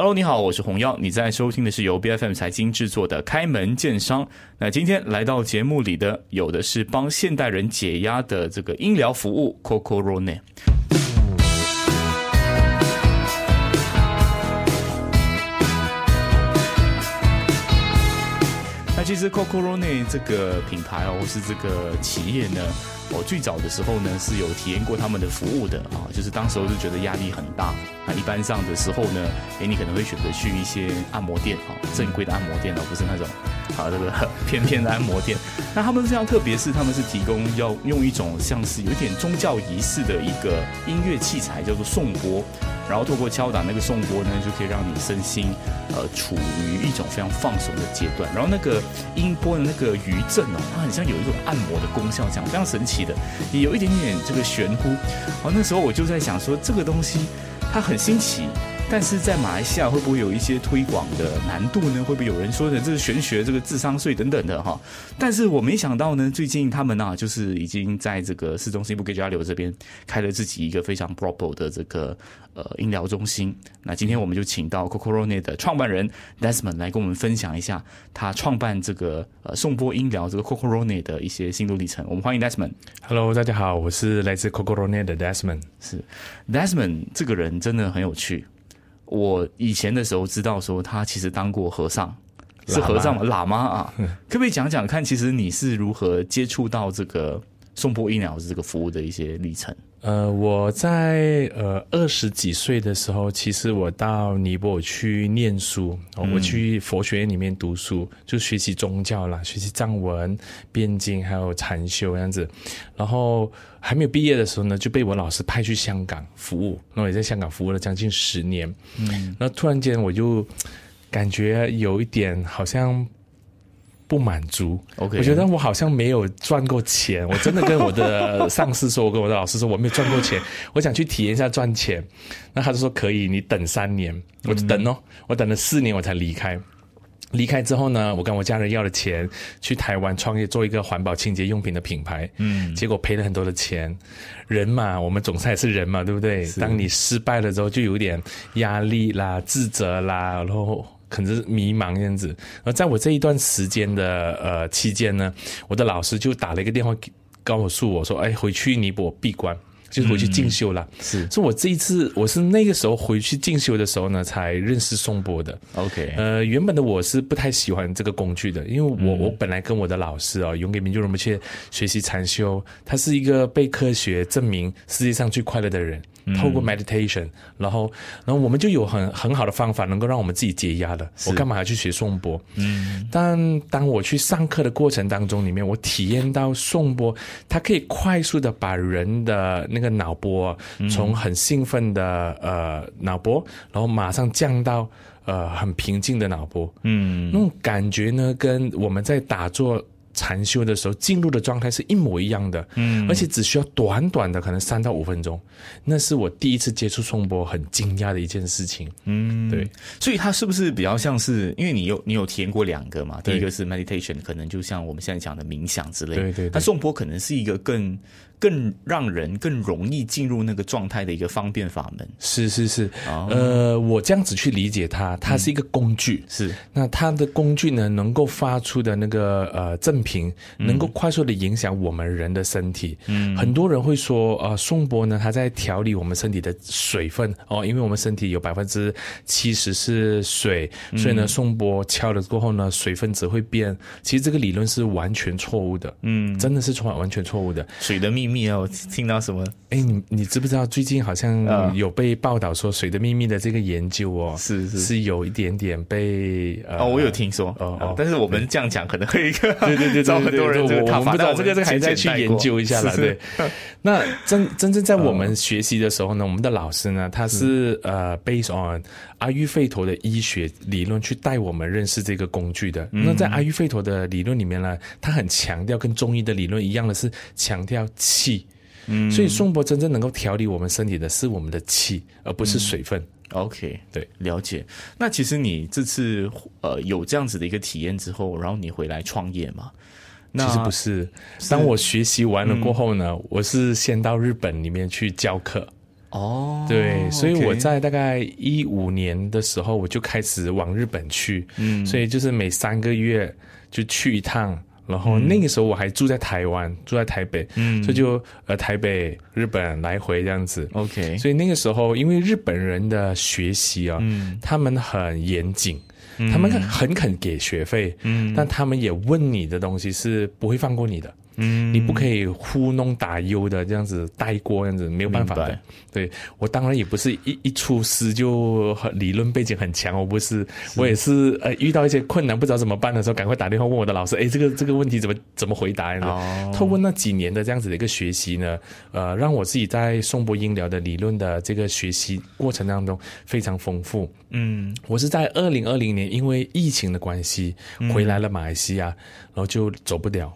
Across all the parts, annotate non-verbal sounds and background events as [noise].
Hello，你好，我是洪耀，你在收听的是由 B F M 财经制作的《开门见商》。那今天来到节目里的，有的是帮现代人解压的这个音疗服务 Coco Rone。那其实 Coco Rone 这个品牌哦，或是这个企业呢？我最早的时候呢是有体验过他们的服务的啊，就是当时候就觉得压力很大。那一般上的时候呢，诶，你可能会选择去一些按摩店啊，正规的按摩店而不是那种啊这个 [laughs] 偏偏的按摩店。那他们非常特别，是他们是提供要用一种像是有点宗教仪式的一个音乐器材，叫做颂钵。然后透过敲打那个颂钵呢，就可以让你身心呃处于一种非常放松的阶段。然后那个音波的那个余震哦，它很像有一种按摩的功效，这样非常神奇的，也有一点点这个玄乎。好，那时候我就在想说，这个东西它很新奇。但是在马来西亚会不会有一些推广的难度呢？会不会有人说的这是玄学、这个智商税等等的哈？但是我没想到呢，最近他们呢就是已经在这个市中心布吉交流这边开了自己一个非常 proper 的这个呃音疗中心。那今天我们就请到 Coco Rone 的创办人 Desmond 来跟我们分享一下他创办这个呃颂钵音疗这个 Coco Rone 的一些心路历程。我们欢迎 Desmond。Hello，大家好，我是来自 Coco Rone 的 Desmond。是 Desmond 这个人真的很有趣。我以前的时候知道说他其实当过和尚，是和尚嘛，喇嘛啊，[laughs] 可不可以讲讲看，其实你是如何接触到这个颂钵医疗这个服务的一些历程？呃，我在呃二十几岁的时候，其实我到尼泊尔去念书，我去佛学院里面读书，就学习宗教啦，学习藏文、辩经，还有禅修这样子。然后还没有毕业的时候呢，就被我老师派去香港服务，那我也在香港服务了将近十年。嗯，那突然间我就感觉有一点好像。不满足，OK，我觉得我好像没有赚过钱。我真的跟我的上司说，我跟我的老师说，我没有赚过钱，我想去体验一下赚钱。那他就说可以，你等三年，我就等哦，我等了四年我才离开。离开之后呢，我跟我家人要了钱，去台湾创业，做一个环保清洁用品的品牌。嗯，结果赔了很多的钱。人嘛，我们总算是人嘛，对不对？当你失败了之后，就有点压力啦、自责啦，然后。可能是迷茫这样子，而在我这一段时间的呃期间呢，我的老师就打了一个电话告诉我说：“哎，回去尼泊尔闭关，就是回去进修了。”是，所以我这一次我是那个时候回去进修的时候呢，才认识宋波的。OK，呃，原本的我是不太喜欢这个工具的，因为我我本来跟我的老师哦，永给民就人们去学习禅修，他是一个被科学证明世界上最快乐的人。透过 meditation，然后，然后我们就有很很好的方法，能够让我们自己解压的。我干嘛要去学颂钵？嗯，但当我去上课的过程当中，里面我体验到颂钵，它可以快速的把人的那个脑波从很兴奋的呃脑波，然后马上降到呃很平静的脑波。嗯，那种感觉呢，跟我们在打坐。禅修的时候进入的状态是一模一样的，嗯，而且只需要短短的可能三到五分钟，那是我第一次接触颂钵很惊讶的一件事情，嗯，对，所以它是不是比较像是，因为你有你有体验过两个嘛，第一个是 meditation，可能就像我们现在讲的冥想之类，对对，那颂钵可能是一个更。更让人更容易进入那个状态的一个方便法门，是是是，呃，我这样子去理解它，它是一个工具，是。那它的工具呢，能够发出的那个呃正频，能够快速的影响我们人的身体。嗯，很多人会说，呃，颂钵呢，它在调理我们身体的水分哦，因为我们身体有百分之七十是水，所以呢，颂钵敲了过后呢，水分子会变。其实这个理论是完全错误的，嗯，真的是错完全错误的，水的秘。密啊！我听到什么？哎，你你知不知道最近好像有被报道说《水的秘密》的这个研究哦，是是是有一点点被哦，我有听说哦，但是我们这样讲可能会对对对，招很多人这个我不知道这个这个还在去研究一下了。对，[laughs] 那真真正在我们学习的时候呢，我们的老师呢，他是呃，based on 阿育吠陀的医学理论去带我们认识这个工具的。那在阿育吠陀的理论里面呢，他很强调跟中医的理论一样的是强调。气，嗯，所以颂钵真正能够调理我们身体的是我们的气，而不是水分。OK，对，了解。那其实你这次呃有这样子的一个体验之后，然后你回来创业嘛？其实不是，当我学习完了过后呢，我是先到日本里面去教课。哦，对，所以我在大概一五年的时候，我就开始往日本去，嗯。所以就是每三个月就去一趟。然后那个时候我还住在台湾，住在台北，嗯。所以就呃台北、日本来回这样子。OK，所以那个时候，因为日本人的学习啊，嗯。他们很严谨，他们很肯给学费，嗯。但他们也问你的东西是不会放过你的，嗯。你不可以糊弄打优的这样子带过，这样子没有办法的。对我当然也不是一一出师就很理论背景很强，我不是，我也是呃遇到一些困难不知道怎么办的时候，赶快打电话问我的老师，哎，这个这个问题怎么怎么回答？这样子哦。透过那几年的这样子的一个学习呢，呃，让我自己在颂钵音疗的理论的这个学习过程当中非常丰富。嗯。我是在二零二零年因为疫情的关系回来了马来西亚，然后就走不了，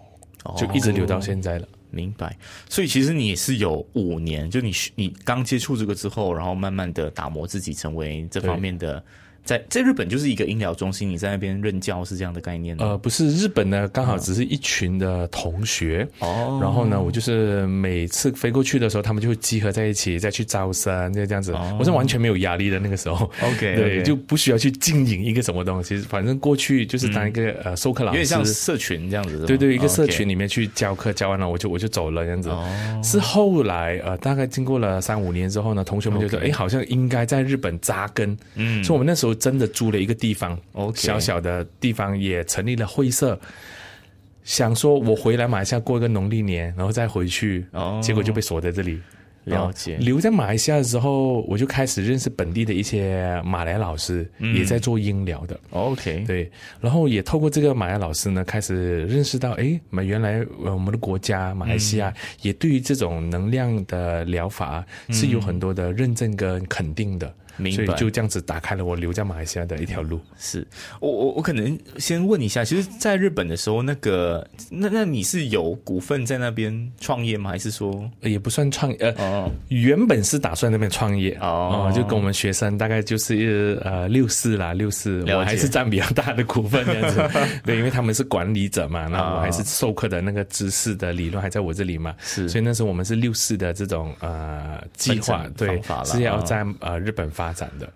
就一直留到现在了。明白，所以其实你也是有五年，就你你刚接触这个之后，然后慢慢的打磨自己，成为这方面的，在在日本就是一个医疗中心，你在那边任教是这样的概念吗？呃，不是日本呢，刚好只是一群的同学，哦。然后呢，我就是每次飞过去的时候，他们就会集合在一起，再去招生，就这样子。哦。我是完全没有压力的那个时候。OK，[laughs] 对就不需要去经营一个什么东西，反正过去就是当一个、呃授课老师有点像师。社群这样子，对对，一个社群里面去教课，教完了我就我就走了这样子。哦。是后来呃，大概经过了三五年之后呢，同学们就说，OK。哎，好像应该在日本扎根。嗯。所以我们那时候真的租了一个地方 OK 小小的地方，也成立了会社。想说我回来马来西亚过一个农历年，然后再回去，哦。结果就被锁在这里。了解。留在马来西亚的时候，我就开始认识本地的一些马来老师，嗯。也在做音疗的。OK 对，然后也透过这个马来老师呢，开始认识到，哎，原来呃我们的国家马来西亚、也对于这种能量的疗法是有很多的认证跟肯定的，所明白。以就这样子打开了我留在马来西亚的一条路。是。我我我可能先问一下，其实，在日本的时候，那个那那你是有股份在那边创业吗？还是说？呃也不算创呃。哦。原本是打算那边创业哦。就跟我们学生大概就是呃六四啦，六四，我还是占比较大的股份这样子。[laughs] 对，因为他们是管理者嘛，那我还是授课的那个知识的理论还在我这里嘛，是。所以那时候我们是六四的这种呃计划对是要啊在呃日本发展的。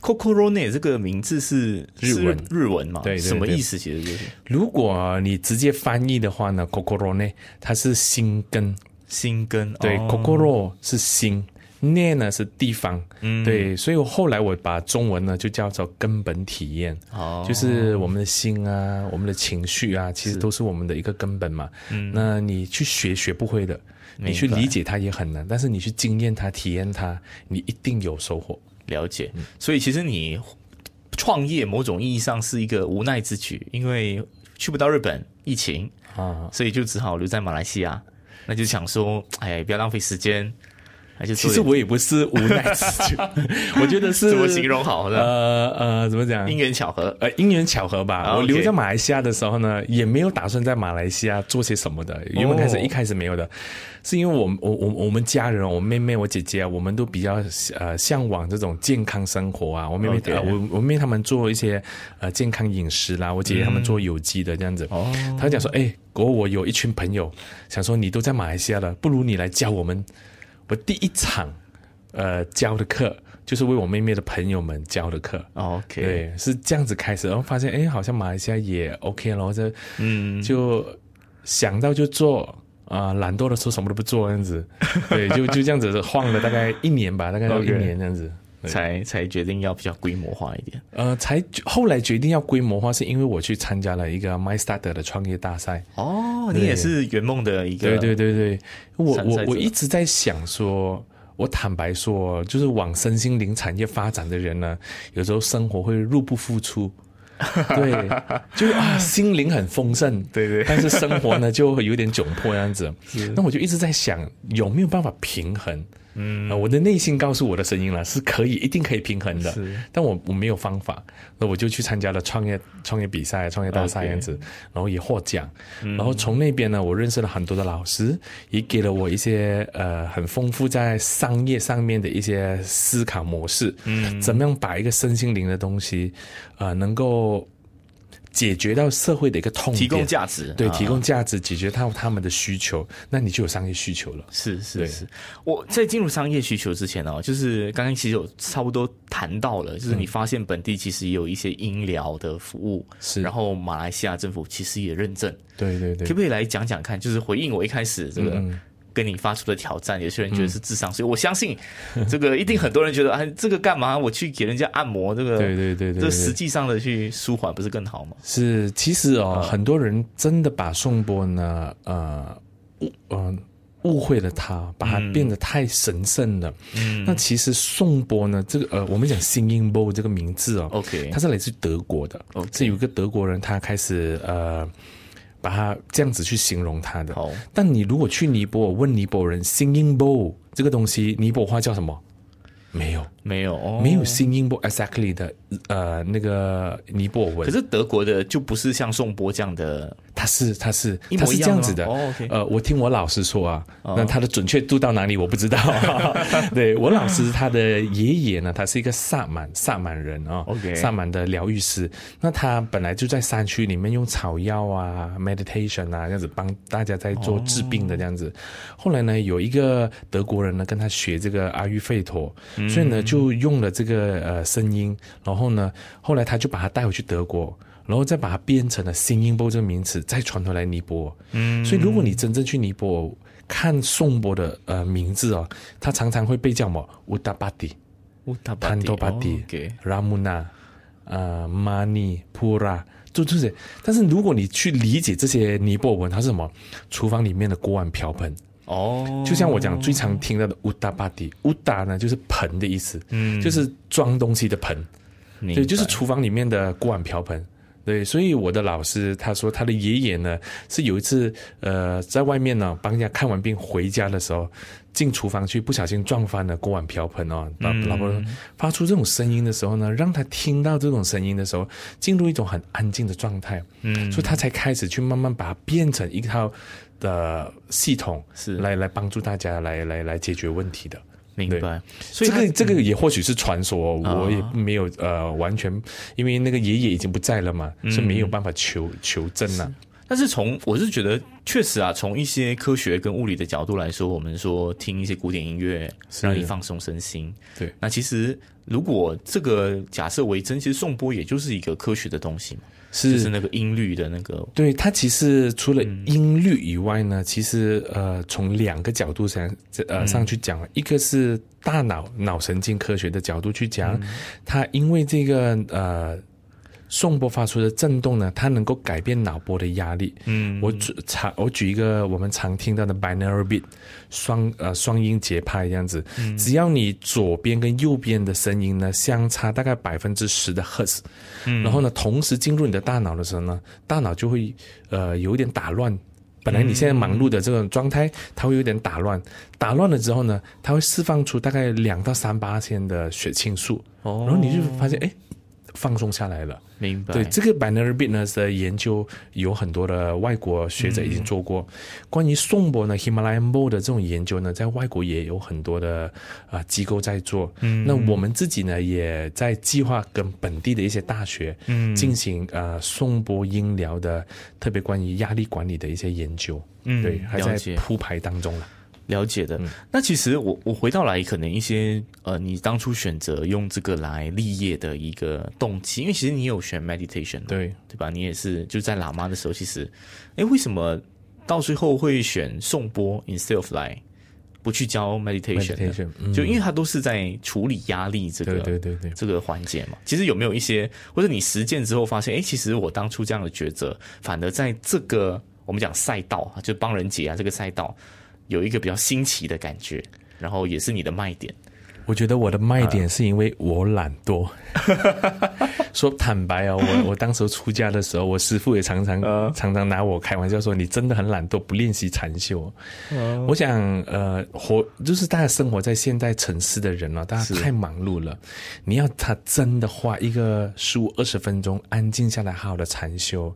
Cocorone 这个名字是日文日文嘛？对对对什么意思？其实就是如果你直接翻译的话呢 c o c o r o n e 它是心根，心根。对、哦 c o c o r o 是心。念呢是地方，嗯对，所以我后来我把中文呢就叫做根本体验，哦就是我们的心啊，我们的情绪啊，其实都是我们的一个根本嘛。嗯，那你去学学不会的，你去理解它也很难，但是你去经验它、体验它，你一定有收获。了解。所以其实你创业某种意义上是一个无奈之举，因为去不到日本，疫情，啊，所以就只好留在马来西亚。那就想说，哎，不要浪费时间，还是其实我也不是无奈之举，[laughs] 我觉得是怎么形容好呢？呃呃，怎么讲？因缘巧合。呃，因缘巧合吧。啊我留在马来西亚的时候呢，也没有打算在马来西亚做些什么的。原本开始、哦一开始没有的，是因为我我我我们家人，我妹妹、我姐姐啊，我们都比较呃向往这种健康生活啊。我妹妹我我妹妹他们做一些呃健康饮食啦，我姐姐他们做有机的这样子。哦她讲说，哎，我我有一群朋友，想说你都在马来西亚了，不如你来教我们。我第一场呃教的课。就是为我妹妹的朋友们教的课，OK，，对，是这样子开始，然后发现哎，好像马来西亚也 OK 了，然后这嗯，就想到就做啊、懒惰的时候什么都不做这样子，[laughs] 对，就就这样子晃了大概一年吧，大概要一年这样子。对才才决定要比较规模化一点。呃，才后来决定要规模化，是因为我去参加了一个 MyStarter 的创业大赛。哦，你也是圆梦的一个，对对对对，我我我一直在想说，我坦白说，就是往身心灵产业发展的人呢，有时候生活会入不敷出。[laughs] 对，就是啊，心灵很丰盛，对对但是生活呢就会有点窘迫这样子。[laughs] 那我就一直在想，有没有办法平衡？嗯、我的内心告诉我的声音了，是可以，一定可以平衡的。但我我没有方法，那我就去参加了创业创业比赛、创业大赛这样子然后也获奖。然后从那边呢，我认识了很多的老师，也给了我一些呃很丰富在商业上面的一些思考模式。嗯，怎么样把一个身心灵的东西，呃，能够解决到社会的一个痛点，提供价值，对，啊。提供价值，解决到他们的需求，那你就有商业需求了。是是是，我在进入商业需求之前哦，就是刚刚其实有差不多谈到了，就是你发现本地其实也有一些医疗的服务，是。然后马来西亚政府其实也认证，对对对。可不可以来讲讲看？就是回应我一开始这个嗯跟你发出的挑战，有些人觉得是智商所以，我相信这个一定很多人觉得，哎，这个干嘛？我去给人家按摩，这个对对对这实际上的去舒缓不是更好吗？是，其实哦，很多人真的把宋波呢，呃，误呃误会了他，把他变得太神圣了。嗯，那其实宋波呢，这个呃，我们讲 singing bowl 这个名字哦 OK 它是来自德国的。OK 是有一个德国人，他开始呃。把它这样子去形容它的，好。但你如果去尼泊尔问尼泊尔人 singing bowl 这个东西，尼泊尔话叫什么？没有，没有，哦没有 singing bowl exactly 的呃那个尼泊尔文。可是德国的就不是像宋波这样的，他是他是他是这样子的。呃，我听我老师说啊，那他的准确度到哪里我不知道。[laughs] 对我老师他的爷爷呢，他是一个萨满萨满人啊、OK 萨满的疗愈师。那他本来就在山区里面用草药啊、meditation 啊这样子帮大家在做治病的这样子。后来呢，有一个德国人呢跟他学这个阿育吠陀，所以呢就用了这个呃声音，然后呢，后来他就把它带回去德国。然后再把它变成了 singing bowl 这个名词，再传回来尼泊尔。嗯，所以如果你真正去尼泊尔看颂钵的呃名字哦，它常常会被叫什么乌达巴迪、乌塔潘多巴迪、拉木纳、呃玛尼、普拉，就这些。但是如果你去理解这些尼泊尔文，它是什么？厨房里面的锅碗瓢盆。哦，就像我讲最常听到的乌达巴迪，乌达呢就是盆的意思，嗯，就是装东西的盆。明对，就是白厨房里面的锅碗瓢盆。对，所以我的老师他说，他的爷爷呢是有一次呃在外面呢帮人家看完病回家的时候，进厨房去不小心撞翻了锅碗瓢盆哦，老老婆发出这种声音的时候呢，让他听到这种声音的时候，进入一种很安静的状态，嗯，所以他才开始去慢慢把它变成一套的系统，是。来来帮助大家来来来解决问题的。明白，所以这个这个也或许是传说，啊。我也没有呃完全，因为那个爷爷已经不在了嘛，是没有办法求求证啊。但是从我是觉得，确实啊，从一些科学跟物理的角度来说，我们说听一些古典音乐，是。让你放松身心。对，那其实如果这个假设为真，其实颂钵也就是一个科学的东西嘛，就是那个音律的那个，对它其实除了嗯。音律以外呢，其实呃从两个角度上嗯。呃上去讲，一个是大脑脑神经科学的角度去讲，嗯。它因为这个呃。颂钵发出的震动呢，它能够改变脑波的压力。嗯，我举常我举一个我们常听到的 binary beat 双呃双音节拍这样子，只要你左边跟右边的声音呢相差大概百分之十的赫兹，嗯。然后呢同时进入你的大脑的时候呢，大脑就会呃有点打乱。本来你现在忙碌的这种状态，它会有点打乱，打乱了之后呢，它会释放出大概两到三八千的血清素，哦。然后你就发现哎，放松下来了。明白？对这个 binary beat 呢的研究，有很多的外国学者已经做过。关于颂钵呢，Himalayan bowl 的这种研究呢，在外国也有很多的啊、呃机构在做。嗯，那我们自己呢，也在计划跟本地的一些大学，嗯，进行呃颂钵音疗的，特别关于压力管理的一些研究。嗯对，还在铺排当中了。了解的。那其实我我回到来，可能一些呃，你当初选择用这个来立业的一个动机，因为其实你有选 meditation，嘛对，对吧？你也是就在喇嘛的时候，其实，哎，为什么到最后会选颂钵 instead of 来不去教 meditation？, meditation 嗯就因为它都是在处理压力这个对对对对这个环节嘛。其实有没有一些，或者你实践之后发现，哎，其实我当初这样的抉择，反而在这个我们讲赛道啊，就帮人解啊这个赛道，有一个比较新奇的感觉，然后也是你的卖点。我觉得我的卖点是因为我懒惰。[laughs] 说坦白哦，我我当时出家的时候，我师傅也常常、常常拿我开玩笑说：“你真的很懒惰，不练习禅修。我想，呃，活就是大家生活在现代城市的人哦，大家太忙碌了。你要他真的花一个十五二十分钟安静下来，好好的禅修，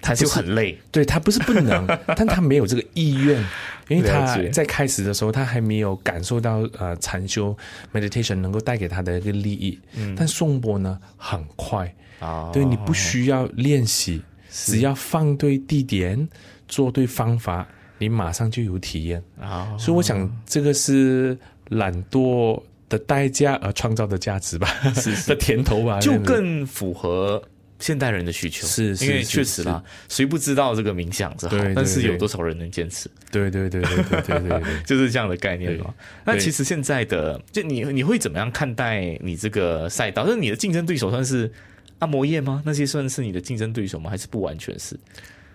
他就很累，对他不是不能，[laughs] 但他没有这个意愿，因为他在开始的时候他还没有感受到呃禅修 meditation 能够带给他的一个利益。嗯，但颂钵呢很快啊对你不需要练习，只要放对地点，做对方法，你马上就有体验。啊，所以我想这个是懒惰的代价而创造的价值吧，是是。[laughs] 的甜头吧，就更符合现代人的需求是因为确实啦谁不知道这个冥想是好但是有多少人能坚持。对对对对对对对 [laughs] 就是这样的概念嘛。那其实现在的就你你会怎么样看待你这个赛道？那你的竞争对手算是按摩业吗？那些算是你的竞争对手吗？还是不完全是？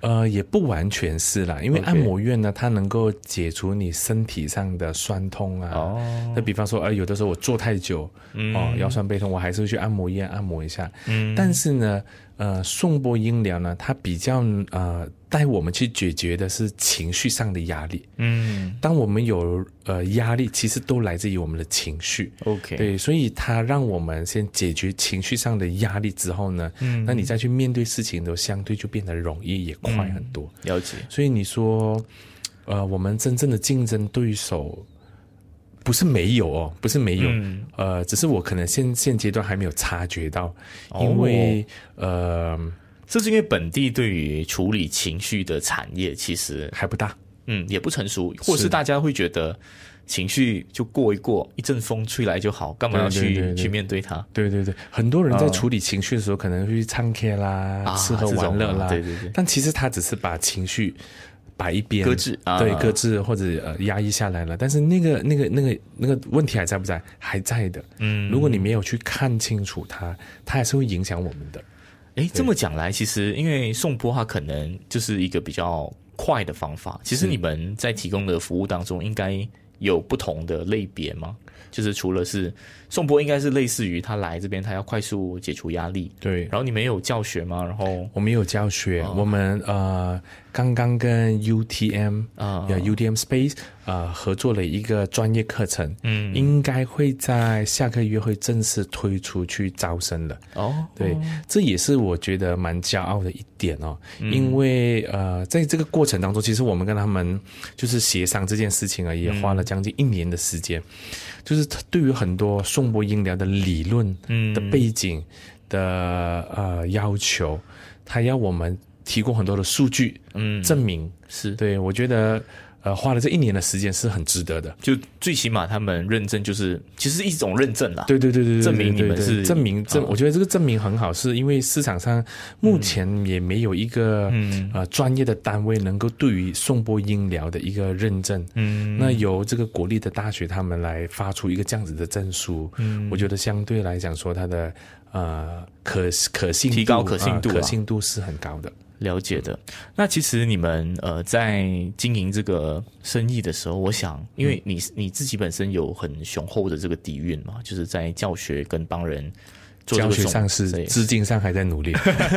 呃，也不完全是啦，因为按摩院呢，它能够解除你身体上的酸痛啊。哦，那比方说，呃，有的时候我坐太久，哦，腰酸背痛，我还是会去按摩院按摩一下。嗯但是呢，呃，颂钵音疗呢，它比较呃带我们去解决的是情绪上的压力。嗯当我们有呃压力，其实都来自于我们的情绪。，OK，对，所以它让我们先解决情绪上的压力之后呢，嗯那你再去面对事情都相对就变得容易也快很多。了解。所以你说，呃，我们真正的竞争对手不是没有哦，不是没有，嗯呃，只是我可能现现阶段还没有察觉到，哦因为、呃这是因为本地对于处理情绪的产业其实还不大。嗯也不成熟，或是大家会觉得情绪就过一过，一阵风吹来就好，干嘛要去去面对它？对对对，很多人在哦处理情绪的时候，可能会去唱 K 啦、啊吃喝玩乐啦，对对对但其实他只是把情绪摆一边，搁置啊对，搁置或者呃压抑下来了。但是那个那个那个那个问题还在不在？还在的。嗯如果你没有去看清楚它，它还是会影响我们的。诶，这么讲来，其实因为送波它可能就是一个比较快的方法。其实你们在提供的服务当中，应该有不同的类别吗？就是除了是颂钵，应该是类似于他来这边，他要快速解除压力。对，然后你们有教学吗？然后我们有教学，哦。我们呃刚刚跟 UTM 啊呃 UTM Space 呃合作了一个专业课程，嗯。应该会在下个月会正式推出去招生了。哦，对，这也是我觉得蛮骄傲的一点哦，嗯。因为呃，在这个过程当中，其实我们跟他们就是协商这件事情啊，也花了将近一年的时间，就是对于很多颂播音疗的理论嗯。的背景的呃要求，他要我们提供很多的数据嗯。证明。是。对我觉得呃花了这一年的时间是很值得的。就最起码他们认证就是其实是一种认证啦。对对对对对，证明你们是证明证啊，我觉得这个证明很好，是因为市场上目前也没有一个嗯呃专业的单位能够对于颂钵音疗的一个认证。嗯那由这个国立的大学他们来发出一个这样子的证书，嗯我觉得相对来讲说它的呃可可信度提高可信度啊呃可信度是很高的。了解的。那其实你们呃在经营这个生意的时候，我想，因为你你自己本身有很雄厚的这个底蕴嘛，就是在教学跟帮人做教学上是资金上还在努力，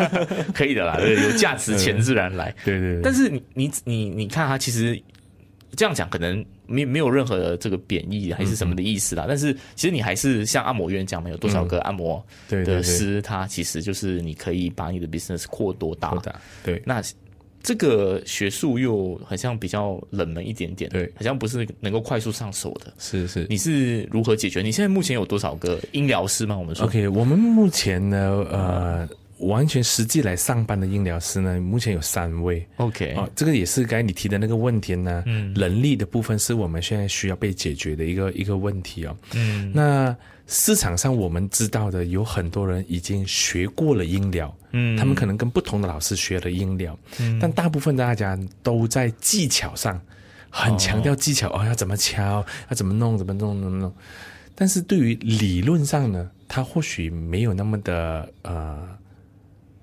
[laughs] 可以的啦，对有价值钱自然来。对对对。但是你你你你看他其实这样讲可能没没有任何的这个贬义还是什么的意思啦。但是其实你还是像按摩院这样嘛，有多少个按摩的师，他其实就是你可以把你的 business 扩多大。扩大对那这个学术又好像比较冷门一点点，对好像不是能够快速上手的。是是你是如何解决？你现在目前有多少个音疗师吗？我们说 OK，我们目前呢，呃，完全实际来上班的音疗师呢，目前有三位。OK，哦，这个也是刚才你提的那个问题呢，嗯，人力的部分是我们现在需要被解决的一个一个问题哦。嗯，那市场上我们知道的有很多人已经学过了音疗，嗯他们可能跟不同的老师学了音疗，嗯，但大部分大家都在技巧上很强调技巧哦要怎么敲，要怎么弄，怎么弄，怎么弄。但是对于理论上呢，他或许没有那么的呃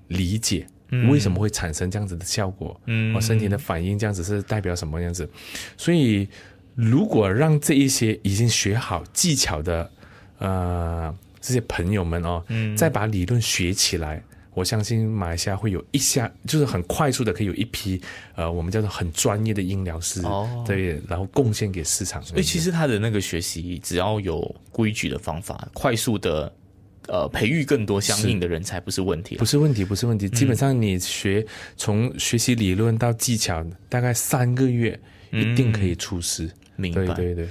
理解。为什么会产生这样子的效果？嗯我身体的反应这样子是代表什么样子？所以，如果让这一些已经学好技巧的呃这些朋友们哦，嗯再把理论学起来，我相信马来西亚会有一下就是很快速的可以有一批呃我们叫做很专业的音疗师，哦对，然后贡献给市场。所以其实他的那个学习只要有规矩的方法，快速的呃培育更多相应的人才不是问题啊。不是问题，不是问题。基本上你学从学习理论到技巧，大概三个月一定可以出师。明白对对对，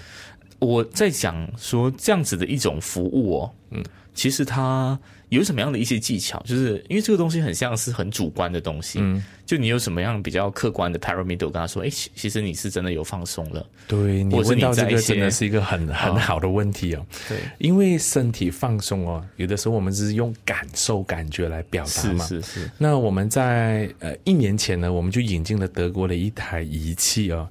我在想说这样子的一种服务哦，嗯，其实它有什么样的一些技巧？就是因为这个东西很像是很主观的东西，嗯，就你有什么样比较客观的 parameter 跟他说，哎，其其实你是真的有放松了，对你问到这个真的是一个很很好的问题哦。对，因为身体放松哦，有的时候我们只是用感受、感觉来表达是嘛。是是，那我们在呃一年前呢，我们就引进了德国的一台仪器哦，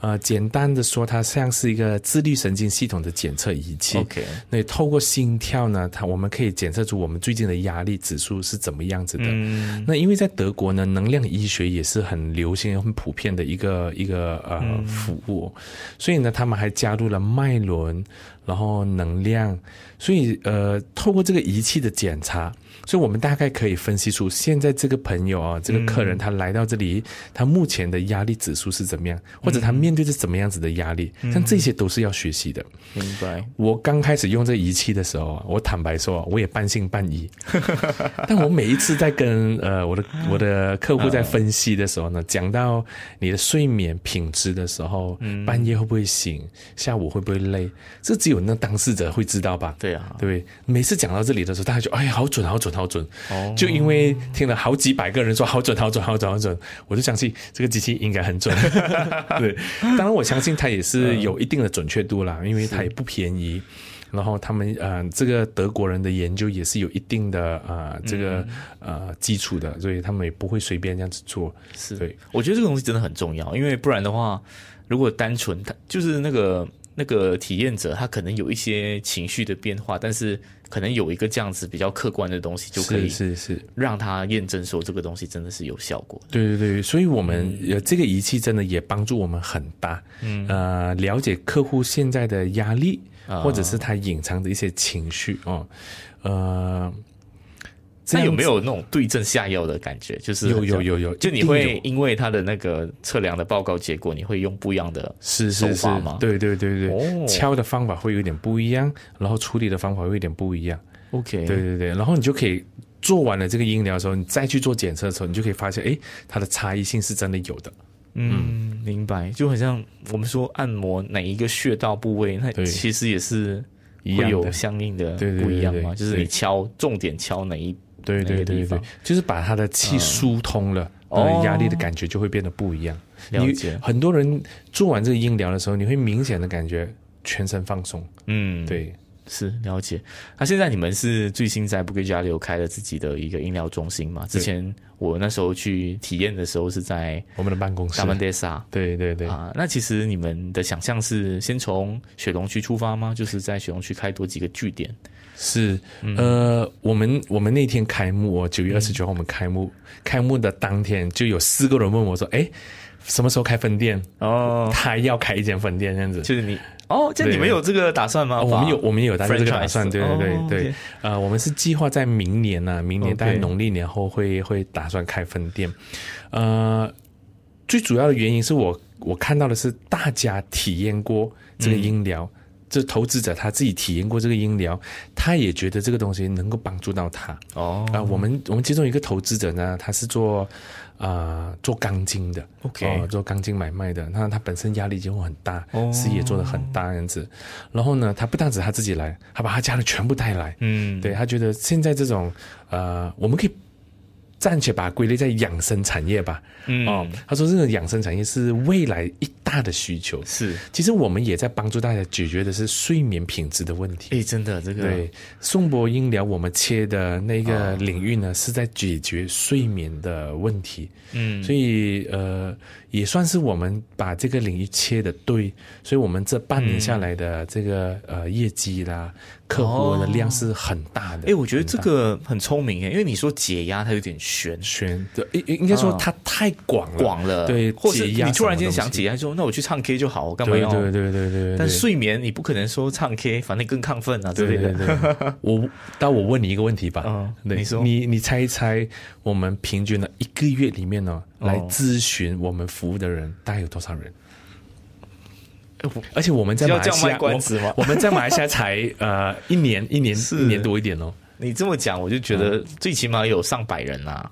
呃，简单的说，它像是一个自律神经系统的检测仪器。OK 那透过心跳呢，它我们可以检测出我们最近的压力指数是怎么样子的。嗯那因为在德国呢，能量医学也是很流行、很普遍的一个一个呃、嗯服务，所以呢，他们还加入了脉轮，然后能量，所以呃，透过这个仪器的检查。所以我们大概可以分析出，现在这个朋友啊，这个客人他来到这里，他目前的压力指数是怎么样，或者他面对着怎么样子的压力，像这些都是要学习的。明白，我刚开始用这仪器的时候啊，我坦白说啊，我也半信半疑。[laughs] 但我每一次在跟呃我的我的客户在分析的时候呢，讲到你的睡眠品质的时候，半夜会不会醒，下午会不会累，这只有那当事者会知道吧？对啊，对不对？每次讲到这里的时候，大家就哎，好准，好准，好准。哦就因为听了好几百个人说好准，好准，好准，好准，我就相信这个机器应该很准。[laughs] 对，当然我相信它也是有一定的准确度啦，因为它也不便宜。然后他们呃，这个德国人的研究也是有一定的呃这个、呃基础的，所以他们也不会随便这样子做。是对，我觉得这个东西真的很重要，因为不然的话，如果单纯他就是那个那个体验者，他可能有一些情绪的变化，但是可能有一个这样子比较客观的东西，就可以是是是，让他验证说这个东西真的是有效果。对对对，所以我们呃这个仪器真的也帮助我们很大，嗯。呃，了解客户现在的压力，啊。或者是他隐藏的一些情绪哦，呃，那有没有那种对症下药的感觉？就是有有有有就你会因为他的那个测量的报告结果，你会用不一样的是是是。手法吗？对对对对，哦。敲的方法会有点不一样，然后处理的方法会有点不一样，，OK，对对对，然后你就可以做完了这个音疗的时候，你再去做检测的时候，你就可以发现，哎，它的差异性是真的有的。嗯，明白，就很像我们说按摩哪一个穴道部位，那其实也是一样的。会有相应的不一样嘛，对。就是你敲重点敲哪一对对对对，就是把他的气疏通了，压力的感觉就会变得不一样。你了解很多人做完这个音疗的时候，你会明显的感觉全身放松。嗯，，对，是了解。那现在你们是最新在布吉加里有开了自己的一个音疗中心嘛？之前我那时候去体验的时候是在我们的办公室达，曼德萨。对对对，啊，那其实你们的想象是先从雪龙区出发吗？就是在雪龙区开多几个据点。是嗯。呃，我们我们那天开幕哦，九月二十九号我们开幕，开幕的当天就有四个人问我说，哎，什么时候开分店？哦，他要开一间分店这样子。就是你。哦，这你们有这个打算吗？哦我们有，我们有这个打算，对对对哦对呃，我们是计划在明年呢、明年大概农历年后会会打算开分店，呃，最主要的原因是我我看到的是大家体验过这个音疗，这投资者他自己体验过这个音疗，他也觉得这个东西能够帮助到他。哦啊、我们我们其中一个投资者呢，他是做啊、做钢筋的 OK 哦做钢筋买卖的。那他本身压力就会很大，哦事业做得很大这样子。然后呢，他不但止他自己来，他把他家人全部带来。嗯，对他觉得现在这种呃，我们可以暂且把它归类在养生产业吧。嗯哦，他说这个养生产业是未来一大的需求。是，其实我们也在帮助大家解决的是睡眠品质的问题。哎，真的这个对，宋博音疗我们切的那个领域呢，是在解决睡眠的问题，嗯，所以呃，也算是我们把这个领域切的对，所以我们这半年下来的这个、呃业绩啦，客户的量是很大的。哎，我觉得这个很聪明哎，因为你说解压它有点悬悬，对，应应应该说啊它太广了，广了，对，或是解压你突然间想解压，说那我去唱 K 就好，我干嘛要？对对对对对对，但睡眠你不可能说唱 K，反正更亢奋啊对的。对对，我但我问你一个问题吧，嗯你说你你猜一猜，我们平均的一个月里面呢，哦来咨询我们服务的人大概有多少人？而且我们在马来西亚，我我们在马来西亚才 [laughs] 呃一年一年是一年多一点哦。你这么讲，我就觉得最起码有上百人啊，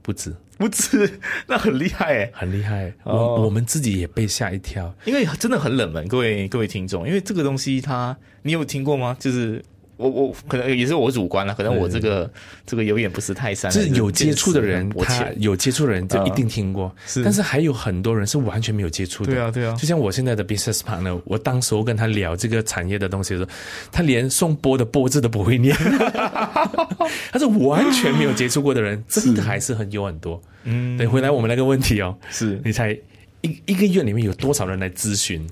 不止，不止，[laughs] 那很厉害哎，很厉害。哦我我们自己也被吓一跳。因为真的很冷门，各位各位听众，因为这个东西它你有听过吗？就是我我可能也是我主观了，可能我这个这个有眼不识泰山，就是有接触的人，他有接触的人就一定听过，是。但是还有很多人是完全没有接触的。对啊对啊。就像我现在的 business partner，我当时候跟他聊这个产业的东西的时候，他连送波的波字都不会念，[laughs] 他是完全没有接触过的人，真的还是很有很多。嗯，对，回来我们那个问题哦，是。你猜一一个月里面有多少人来咨询？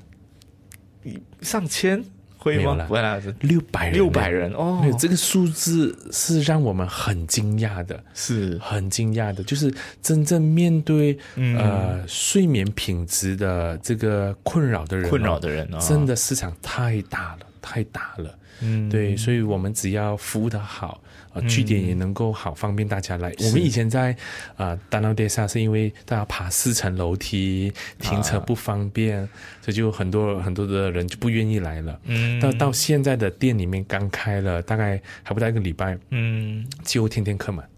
上千会吗？没有啦？不会啦，六百人，六百人哦。对，，这个数字是让我们很惊讶的。是。很惊讶的，就是真正面对、嗯。呃睡眠品质的这个困扰的人哦、困扰的人哦，真的市场太大了，太大了。嗯。对，所以我们只要服务的好，呃，据点也能够好，方便大家来。我们以前在啊丹奥跌下是因为大家爬四层楼梯，停车不方便，所以就很多很多的人就不愿意来了。嗯到到现在的店里面刚开了，大概还不到一个礼拜，嗯，几乎天天客满。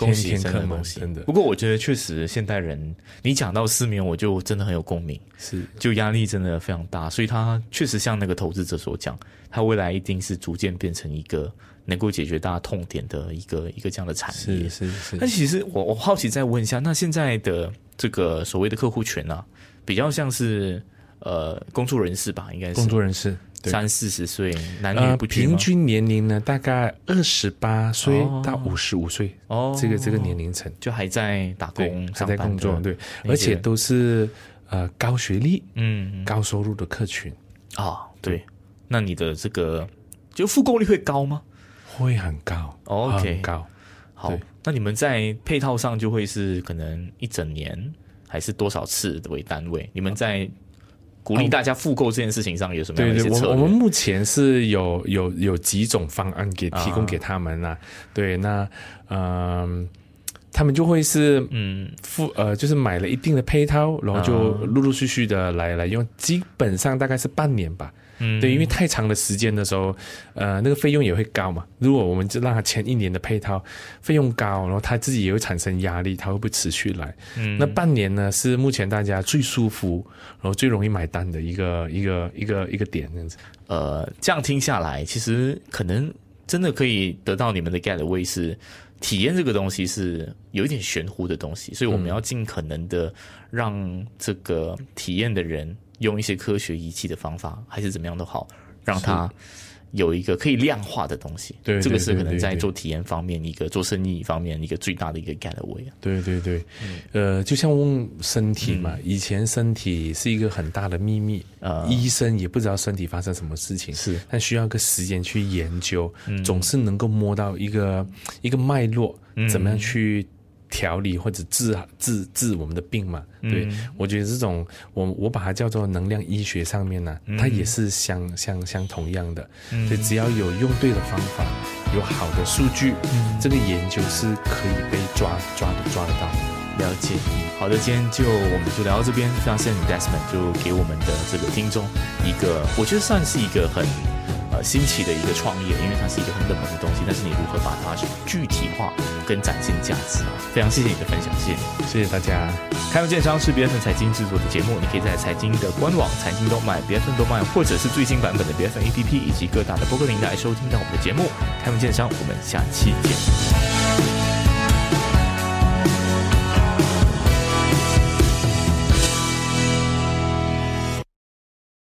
恭喜真的恭喜，真的。不过我觉得确实现代人，你讲到失眠，我就真的很有共鸣。是。就压力真的非常大，所以他确实像那个投资者所讲，他未来一定是逐渐变成一个能够解决大家痛点的一个一个这样的产业。是。是是。那其实我我好奇再问一下，那现在的这个所谓的客户群啊，比较像是呃工作人士吧，应该是。工作人士，对三四十岁，男呃女，不拘吗？平均年龄呢大概二十八岁哦到五十五岁，哦，这个这个年龄层，就还在打工，，还在工作对，而且都是呃高学历、嗯高收入的客群，啊，对，那你的这个就复购率会高吗？会很高 OK 很高。好，那你们在配套上就会是可能一整年还是多少次为单位？你们在鼓励大家复购这件事情上有什么样的一些策我们我们？目前是有有有几种方案给提供给他们啦。对，那嗯、他们就会是嗯付呃，就是买了一定的配套，然后就陆陆续续的来来用，基本上大概是半年吧。嗯，对，因为太长的时间的时候，呃，那个费用也会高嘛。如果我们就让他签一年的配套，费用高，然后他自己也会产生压力，他会不会持续来？嗯那半年呢，是目前大家最舒服，然后最容易买单的一个一个一个一个点，这样子。呃，这样听下来，其实可能真的可以得到你们的 get 位是体验这个东西是有一点玄乎的东西，所以我们要尽可能的让这个体验的人用一些科学仪器的方法，还是怎么样都好，让他有一个可以量化的东西。对对这个是可能在做体验方面一个做生意方面一个最大的一个 getaway。对对。对，呃，就像问身体嘛，以前身体是一个很大的秘密，呃。医生也不知道身体发生什么事情，是。但需要个时间去研究，总是能够摸到一个一个脉络，怎么样去调理或者治治治我们的病嘛？对，我觉得这种我我把它叫做能量医学上面呢、它也是相相相同样的，所以只要有用对的方法，有好的数据，这个研究是可以被抓抓的抓得到。了解，好的，今天就我们就聊到这边，非常谢谢你 Desmond 就给我们的这个听众一个，我觉得算是一个很呃新奇的一个创业，因为它是一个很冷门的东西，但是你如何把它具体化跟展现价值啊？非常谢谢你的分享，谢谢你。谢谢大家。开门见商是 BFN 财经制作的节目，你可以在财经的官网财经动漫 BFN 动漫，或者是最新版本的 BFN APP 以及各大的播客平台收听到我们的节目。开门见商，我们下期见。